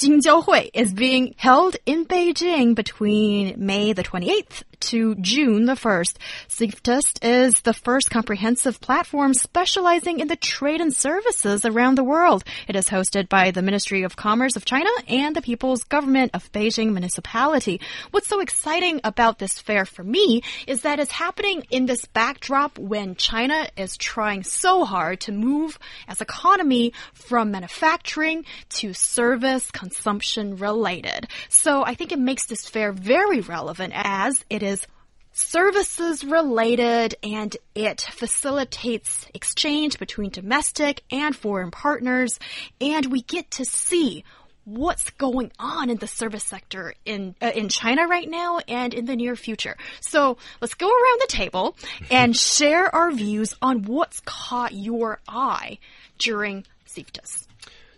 Jingjiaohui, is being held in Beijing between May the 28th to June the 1st. CIFTIS is the first comprehensive platform specializing in the trade and services around the world. It is hosted by the Ministry of Commerce of China and the People's Government of Beijing Municipality. What's so exciting about this fair for me is that it's happening in this backdrop when China is trying so hard to move as economy from manufacturing to service consumption related. So I think it makes this fair very relevant as it is services related and it facilitates exchange between domestic and foreign partners and we get to see what's going on in the service sector in uh, in China right now and in the near future. So, let's go around the table and share our views on what's caught your eye during CIFTIS.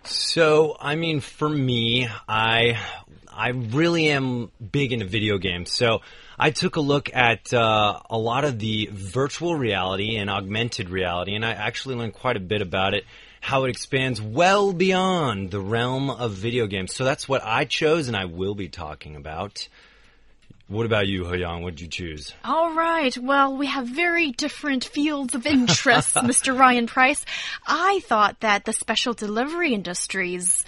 So, I mean, for me, I I really am big into video games. So, I took a look at uh, a lot of the virtual reality and augmented reality, and I actually learned quite a bit about it. How it expands well beyond the realm of video games. So that's what I chose, and I will be talking about. What about you, Yang? What'd you choose? All right. Well, we have very different fields of interest, Mr. Ryan Price. I thought that the special delivery industry's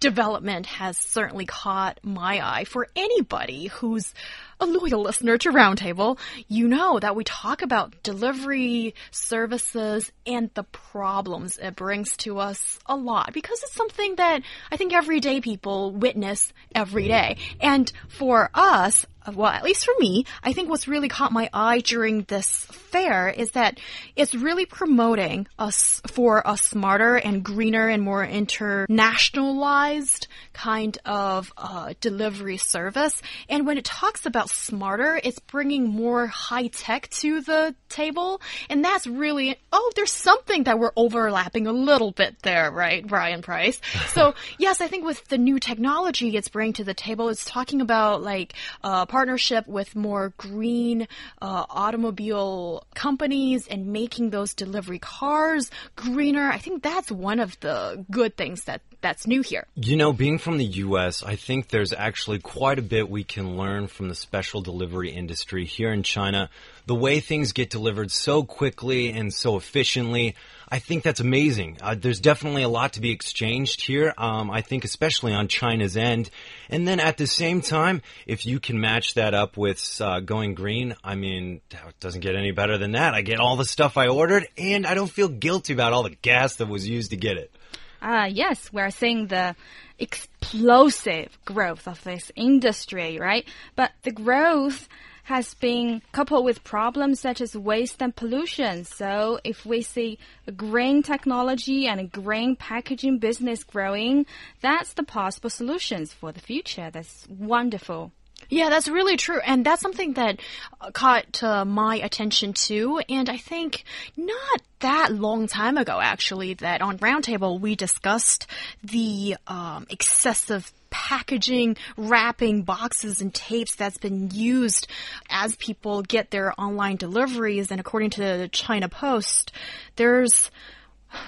development has certainly caught my eye for anybody who's a loyal listener to Roundtable, you know that we talk about delivery services and the problems it brings to us a lot because it's something that I think everyday people witness every day. And for us, well, at least for me, I think what's really caught my eye during this fair is that it's really promoting us for a smarter and greener and more internationalized kind of uh, delivery service. And when it talks about smarter, it's bringing more high tech to the table. And that's really, oh, there's something that we're overlapping a little bit there, right, Ryan Price? so, yes, I think with the new technology it's bringing to the table, it's talking about like, uh, partnership with more green uh, automobile companies and making those delivery cars greener. I think that's one of the good things that that's new here. You know, being from the U.S., I think there's actually quite a bit we can learn from the special delivery industry here in China. The way things get delivered so quickly and so efficiently. I think that's amazing. Uh, there's definitely a lot to be exchanged here. Um, I think especially on China's end. And then at the same time, if you can match that up with uh, going green, I mean, it doesn't get any better than that. I get all the stuff I ordered and I don't feel guilty about all the gas that was used to get it. Uh, yes, we're seeing the explosive growth of this industry, right? But the growth has been coupled with problems such as waste and pollution. So if we see a green technology and a green packaging business growing, that's the possible solutions for the future. That's wonderful. Yeah, that's really true. And that's something that caught uh, my attention too. And I think not that long time ago, actually, that on Roundtable we discussed the um, excessive packaging, wrapping boxes and tapes that's been used as people get their online deliveries. And according to the China Post, there's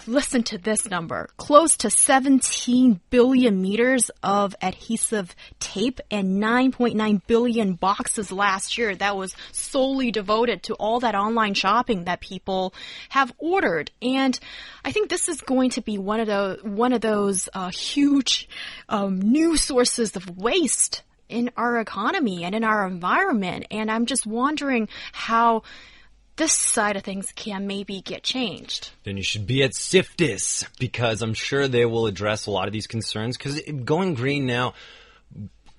Listen to this number. Close to 17 billion meters of adhesive tape and 9.9 billion boxes last year that was solely devoted to all that online shopping that people have ordered. And I think this is going to be one of the, one of those uh, huge um, new sources of waste in our economy and in our environment. And I'm just wondering how this side of things can maybe get changed. Then you should be at CIFTIS because I'm sure they will address a lot of these concerns because going green now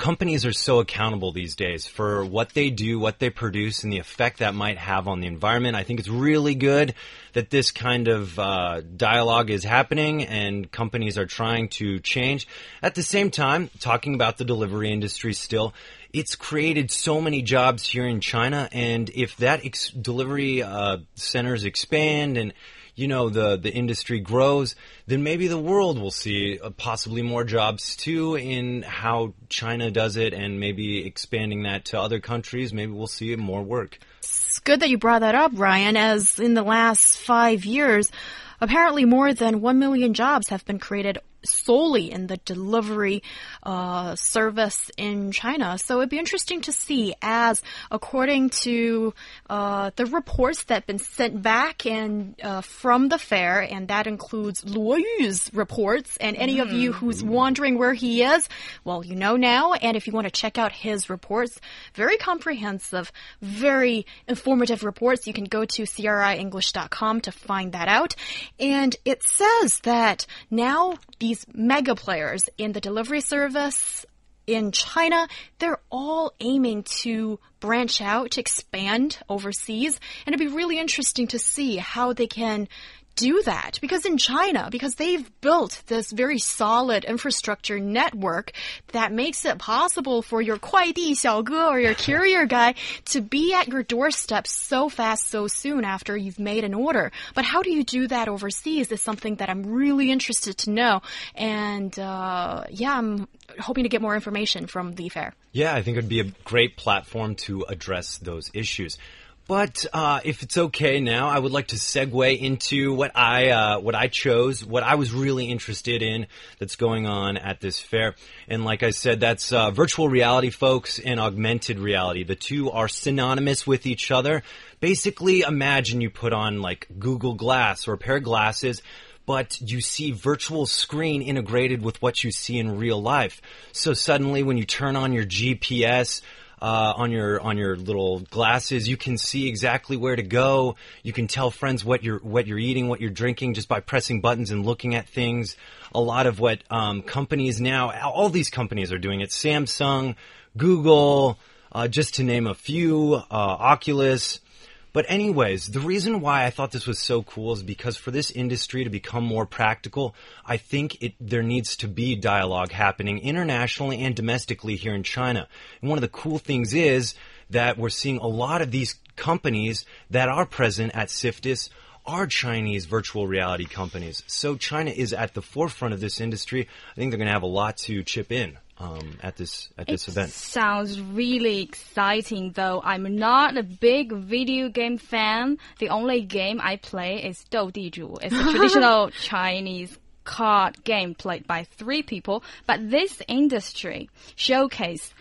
companies are so accountable these days for what they do, what they produce, and the effect that might have on the environment. I think it's really good that this kind of uh, dialogue is happening and companies are trying to change. At the same time, talking about the delivery industry still, it's created so many jobs here in China, and if that ex- delivery uh, centers expand and you know the the industry grows, then maybe the world will see uh, possibly more jobs too in how China does it, and maybe expanding that to other countries. Maybe we'll see more work. It's good that you brought that up, Ryan. As in the last five years, apparently more than one million jobs have been created solely in the delivery uh, service in China. So it'd be interesting to see, as according to uh, the reports that have been sent back and uh, from the fair, and that includes Luo Yu's reports. And any mm. of you who's wondering where he is, well, you know now. And if you want to check out his reports, very comprehensive, very informative reports. You can go to crienglish.com to find that out. And it says that now these mega players in the delivery service in China, they're all aiming to branch out, to expand overseas. And it'd be really interesting to see how they can do that because in China, because they've built this very solid infrastructure network that makes it possible for your 快递小哥 or your courier guy to be at your doorstep so fast, so soon after you've made an order. But how do you do that overseas is something that I'm really interested to know. And uh, yeah, I'm hoping to get more information from the fair. Yeah, I think it would be a great platform to address those issues. But uh, if it's okay now, I would like to segue into what I uh, what I chose, what I was really interested in that's going on at this fair. And like I said, that's uh, virtual reality, folks, and augmented reality. The two are synonymous with each other. Basically, imagine you put on like Google Glass or a pair of glasses but you see virtual screen integrated with what you see in real life. So suddenly when you turn on your GPS uh, on your on your little glasses. You can see exactly where to go. You can tell friends what you're what you're eating, what you're drinking, just by pressing buttons and looking at things. A lot of what um, companies now, all these companies are doing it. Samsung, Google, uh, just to name a few, uh, Oculus. But anyways, the reason why I thought this was so cool is because for this industry to become more practical, I think it, there needs to be dialogue happening internationally and domestically here in China. And one of the cool things is that we're seeing a lot of these companies that are present at CIFTIS are Chinese virtual reality companies. So China is at the forefront of this industry. I think they're going to have a lot to chip in um, at this at this it event. Sounds really exciting, though I'm not a big video game fan. The only game I play is Dou Di Zhu. It's a traditional Chinese card game played by three people. But this industry showcase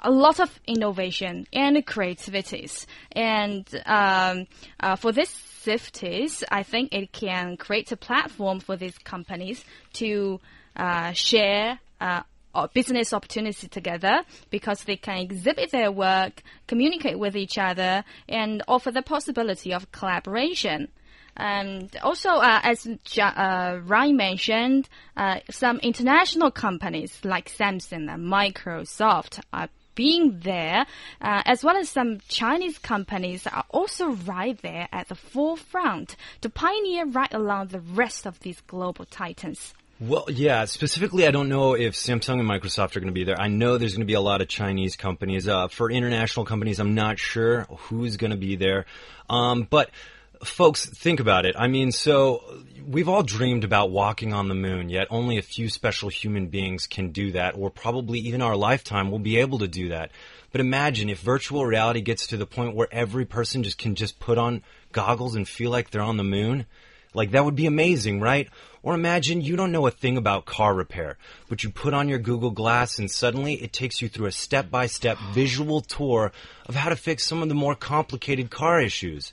a lot of innovation and creativities. And um, uh, for this CIFTIS, I think it can create a platform for these companies to uh, share uh, business opportunity together because they can exhibit their work, communicate with each other, and offer the possibility of collaboration. And also, uh, as uh, Ryan mentioned, uh, some international companies like Samsung and Microsoft are being there, uh, as well as some Chinese companies are also right there at the forefront to pioneer right along the rest of these global titans. Well, yeah. Specifically, I don't know if Samsung and Microsoft are going to be there. I know there's going to be a lot of Chinese companies. Uh, for international companies, I'm not sure who's going to be there. Um, but folks, think about it. I mean, so we've all dreamed about walking on the moon, yet only a few special human beings can do that, or probably even our lifetime will be able to do that. But imagine if virtual reality gets to the point where every person just can just put on goggles and feel like they're on the moon. Like that would be amazing, right? Or imagine you don't know a thing about car repair, but you put on your Google Glass and suddenly it takes you through a step by step visual tour of how to fix some of the more complicated car issues.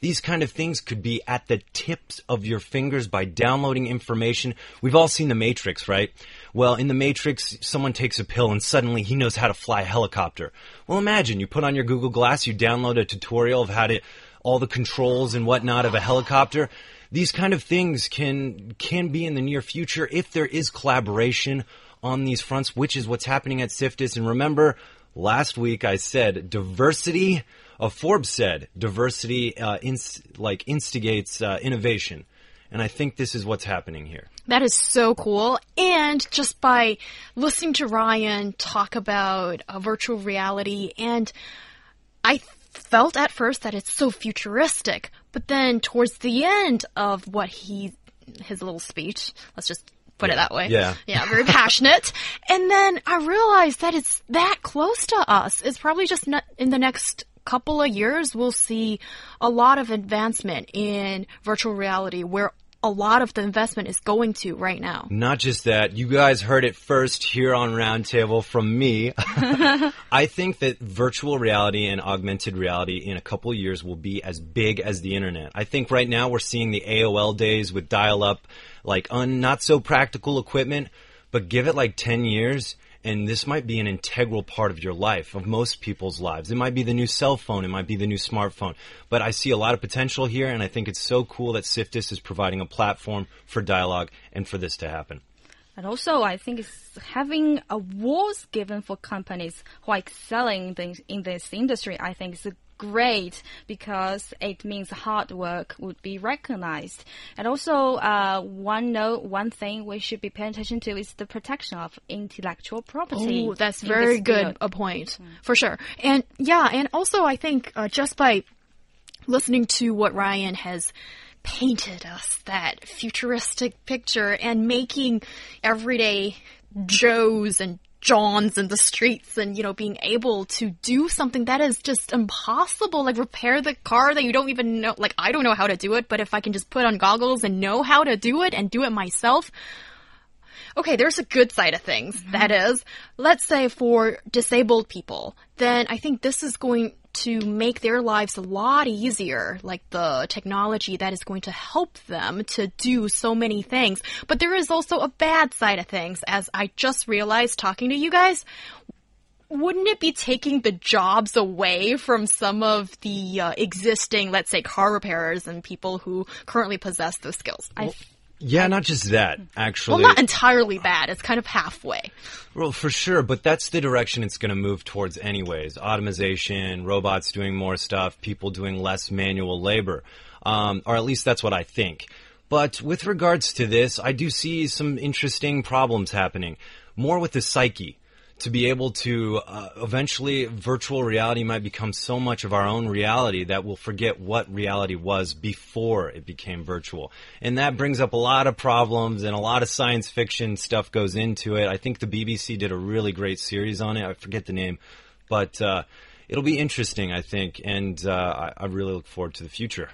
These kind of things could be at the tips of your fingers by downloading information. We've all seen The Matrix, right? Well, in The Matrix, someone takes a pill and suddenly he knows how to fly a helicopter. Well, imagine you put on your Google Glass, you download a tutorial of how to, all the controls and whatnot of a helicopter these kind of things can can be in the near future if there is collaboration on these fronts, which is what's happening at CIFTIS. And remember, last week I said diversity. Uh, Forbes said diversity uh, ins- like instigates uh, innovation, and I think this is what's happening here. That is so cool. And just by listening to Ryan talk about uh, virtual reality, and I felt at first that it's so futuristic, but then towards the end of what he, his little speech, let's just put it that way. Yeah. Yeah, very passionate. And then I realized that it's that close to us. It's probably just not in the next couple of years we'll see a lot of advancement in virtual reality where a lot of the investment is going to right now. Not just that, you guys heard it first here on Roundtable from me. I think that virtual reality and augmented reality in a couple years will be as big as the internet. I think right now we're seeing the AOL days with dial up, like un, not so practical equipment, but give it like 10 years and this might be an integral part of your life, of most people's lives. It might be the new cell phone, it might be the new smartphone. But I see a lot of potential here, and I think it's so cool that CIFTIS is providing a platform for dialogue and for this to happen. And also, I think it's having awards given for companies who are excelling in this industry. I think is a great because it means hard work would be recognized. And also, uh, one note, one thing we should be paying attention to is the protection of intellectual property. Oh, that's very good a point mm. for sure. And yeah, and also I think uh, just by listening to what Ryan has painted us that futuristic picture and making everyday Joes and Johns in the streets and, you know, being able to do something that is just impossible. Like repair the car that you don't even know. Like, I don't know how to do it, but if I can just put on goggles and know how to do it and do it myself, okay, there's a good side of things. Mm -hmm. that is, let's say for disabled people, then I think this is going to make their lives a lot easier, like the technology that is going to help them to do so many things. But there is also a bad side of things, as I just realized talking to you guys wouldn't it be taking the jobs away from some of the uh, existing, let's say, car repairers and people who currently possess those skills? Well, yeah, not just that, actually. Well, not entirely bad. It's kind of halfway. Well, for sure, but that's the direction it's going to move towards anyways. Automation, robots doing more stuff, people doing less manual labor. Um, or at least that's what I think. But with regards to this, I do see some interesting problems happening. More with the psyche to be able to uh, eventually virtual reality might become so much of our own reality that we'll forget what reality was before it became virtual. And that brings up a lot of problems and a lot of science fiction stuff goes into it. I think the BBC did a really great series on it. I forget the name, but uh, it'll be interesting, I think, and uh, I, I, really look forward to the future.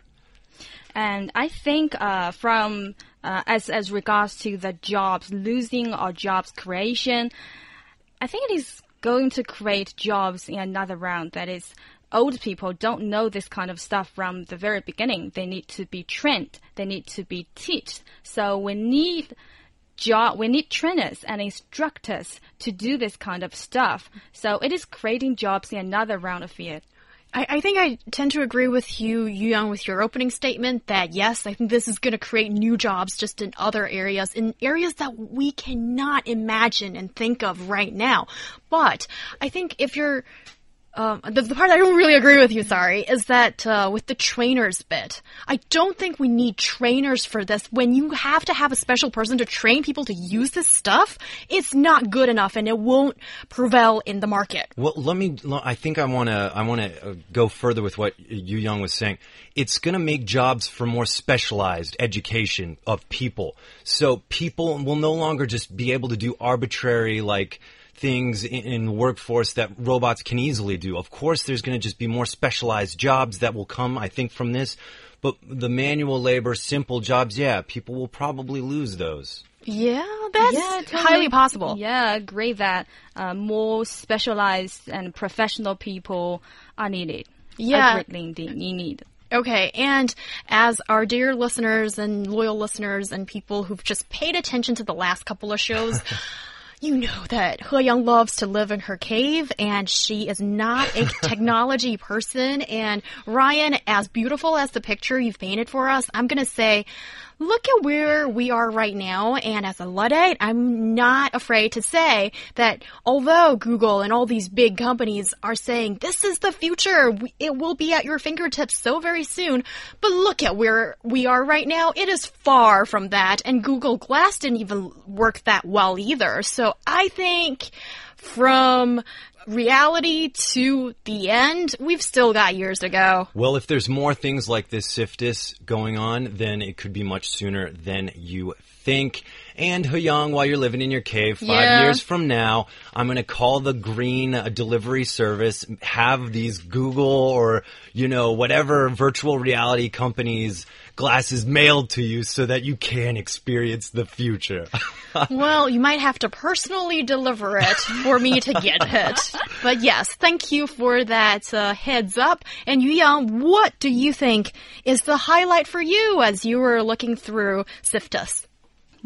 And I think uh, from uh, as as regards to the jobs losing or jobs creation, I think it is going to create jobs in another round. That is, old people don't know this kind of stuff from the very beginning. They need to be trained. They need to be taught. So we need job. We need trainers and instructors to do this kind of stuff. So it is creating jobs in another round of it. I, I, think I tend to agree with you, Yu Yang, with your opening statement that yes, I think this is going to create new jobs just in other areas, in areas that we cannot imagine and think of right now. But I think if you're um, the, the, part I don't really agree with you, sorry, is that uh, with the trainers bit. I don't think we need trainers for this. When you have to have a special person to train people to use this stuff, it's not good enough, and it won't prevail in the market. Well, let me. I think I want to. I want to uh, go further with what Yu Yang was saying. It's going to make jobs for more specialized education of people. So people will no longer just be able to do arbitrary like things in, in the workforce that robots can easily do. Of course, there's going to just be more specialized jobs that will come, I think, from this. But the manual labor, simple jobs, yeah, people will probably lose those. Yeah, that's yeah, totally, highly possible. Yeah, I agree that uh, more specialized and professional people are needed. Yeah, greatly need. Okay, and as our dear listeners and loyal listeners and people who've just paid attention to the last couple of shows. you know that He Yang loves to live in her cave and she is not a technology person. And Ryan, as beautiful as the picture you've painted for us, I'm going to say, look at where we are right now. And as a Luddite, I'm not afraid to say that although Google and all these big companies are saying this is the future, it will be at your fingertips so very soon. But look at where we are right now. It is far from that. And Google Glass didn't even work that well either. So I think from reality to the end, we've still got years to go. Well, if there's more things like this CIFTIS going on, then it could be much sooner than you think. And Huyang, while you're living in your cave, five Yeah. years from now, I'm going to call the green uh, delivery service, have these Google or, you know, whatever virtual reality companies glasses mailed to you so that you can experience the future. Well, you might have to personally deliver it for me to get it. But yes, thank you for that uh, heads up. And Yuyang, what do you think is the highlight for you as you were looking through CIFTIS?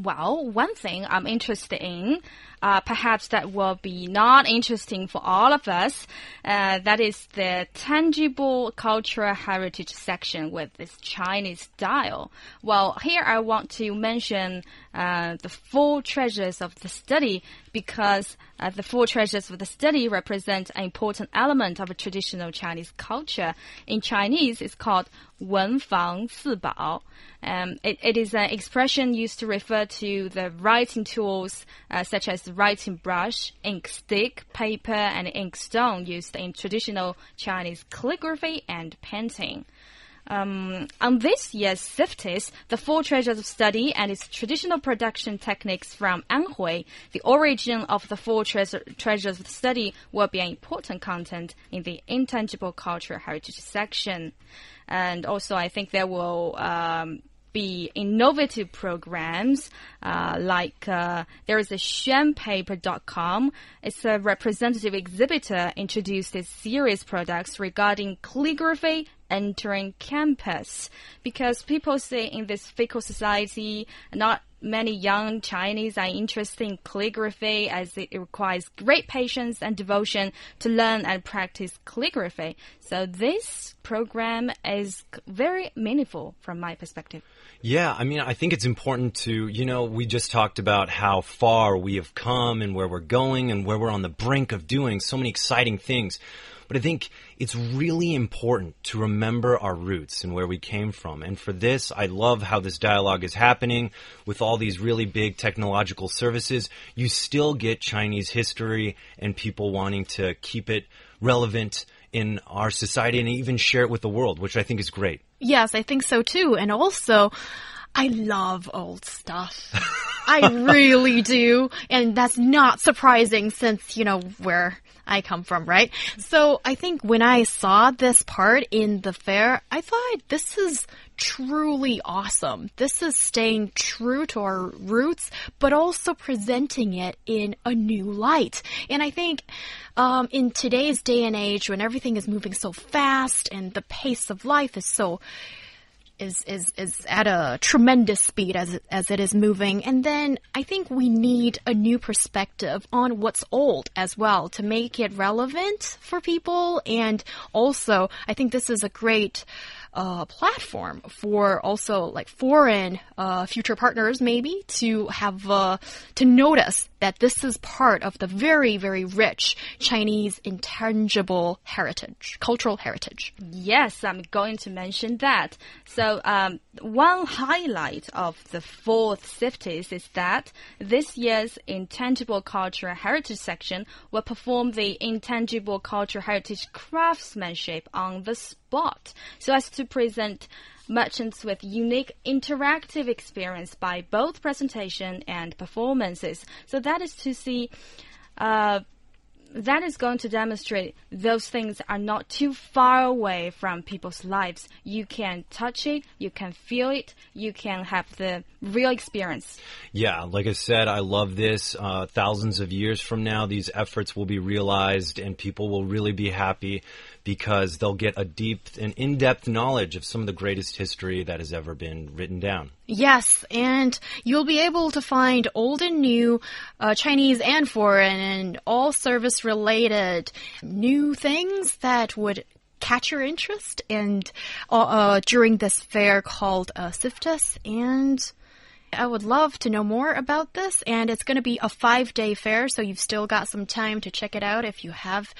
Well, one thing I'm interested in, uh, perhaps that will be not interesting for all of us, uh, that is the tangible cultural heritage section with this Chinese style. Well, here I want to mention uh, the four treasures of the study because uh, the four treasures of the study represent an important element of traditional Chinese culture. In Chinese, it's called Wen Fang Si Bao. Um, it, it is an expression used to refer to the writing tools uh, such as the writing brush, ink stick, paper, and ink stone used in traditional Chinese calligraphy and painting. Um, on this year's CIFTIS, the Four Treasures of Study and its traditional production techniques from Anhui, the origin of the Four treasure, Treasures of Study will be an important content in the Intangible Cultural Heritage section. And also, I think there will um, be innovative programs uh, like uh, there is a xuanpaper.com. It's a representative exhibitor introduced its series products regarding calligraphy entering campus because people say in this fickle society not many young Chinese are interested in calligraphy as it requires great patience and devotion to learn and practice calligraphy. So this program is very meaningful from my perspective. Yeah, I mean, I think it's important to, you know, we just talked about how far we have come and where we're going and where we're on the brink of doing so many exciting things. But I think it's really important to remember our roots and where we came from. And for this, I love how this dialogue is happening with all these really big technological services. You still get Chinese history and people wanting to keep it relevant in our society and even share it with the world, which I think is great. Yes, I think so too. And also, I love old stuff. I really do. And that's not surprising since, you know, where I come from, right? So I think when I saw this part in the fair, I thought this is truly awesome. This is staying true to our roots, but also presenting it in a new light. And I think um, in today's day and age, when everything is moving so fast and the pace of life is so is is is at a tremendous speed as as it is moving. And then i think we need a new perspective on what's old as well to make it relevant for people. And also i think this is a great uh, platform for also like foreign uh, future partners maybe to have uh, to notice that this is part of the very very rich Chinese intangible heritage, cultural heritage. Yes, I'm going to mention that. So, um, one highlight of the fourth CIFTIS is that this year's Intangible Cultural Heritage section will perform the Intangible Cultural Heritage craftsmanship on the spot so as to present merchants with unique interactive experience by both presentation and performances. So that is to see uh, that is going to demonstrate those things are not too far away from people's lives. You can touch it, you can feel it, you can have the real experience. Yeah, like I said, I love this. Uh, thousands of years from now, these efforts will be realized and people will really be happy because they'll get a deep and in-depth knowledge of some of the greatest history that has ever been written down. Yes, and you'll be able to find old and new, uh, Chinese and foreign, and all service related new things that would catch your interest and uh, uh, during this fair called uh, CIFTIS and I would love to know more about this and it's going to be a five day fair so you've still got some time to check it out if you have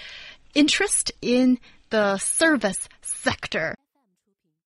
interest in the service sector.